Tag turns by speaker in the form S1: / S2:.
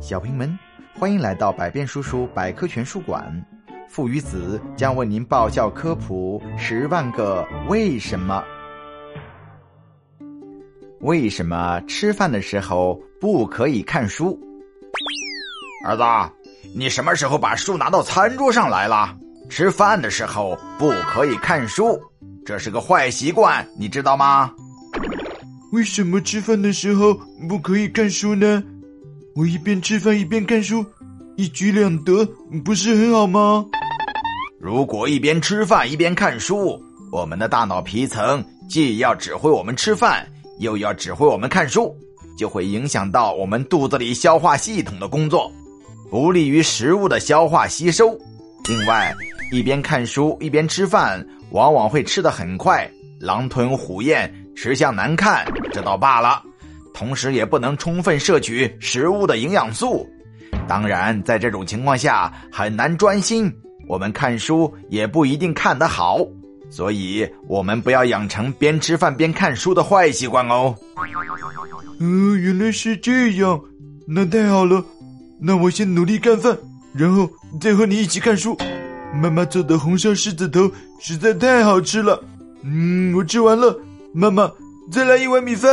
S1: 小朋友们，欢迎来到百变叔叔百科全书馆。父与子将为您爆笑科普十万个为什么。为什么吃饭的时候不可以看书？
S2: 儿子，你什么时候把书拿到餐桌上来了？吃饭的时候不可以看书，这是个坏习惯，你知道吗？
S3: 为什么吃饭的时候不可以看书呢？我一边吃饭一边看书，一举两得，不是很好吗？
S2: 如果一边吃饭一边看书，我们的大脑皮层既要指挥我们吃饭，又要指挥我们看书，就会影响到我们肚子里消化系统的工作，不利于食物的消化吸收。另外，一边看书一边吃饭，往往会吃得很快，狼吞虎咽，吃相难看，这倒罢了。同时也不能充分摄取食物的营养素，当然，在这种情况下很难专心。我们看书也不一定看得好，所以我们不要养成边吃饭边看书的坏习惯哦。
S3: 哦，原来是这样，那太好了。那我先努力干饭，然后再和你一起看书。妈妈做的红烧狮子头实在太好吃了。嗯，我吃完了，妈妈再来一碗米饭。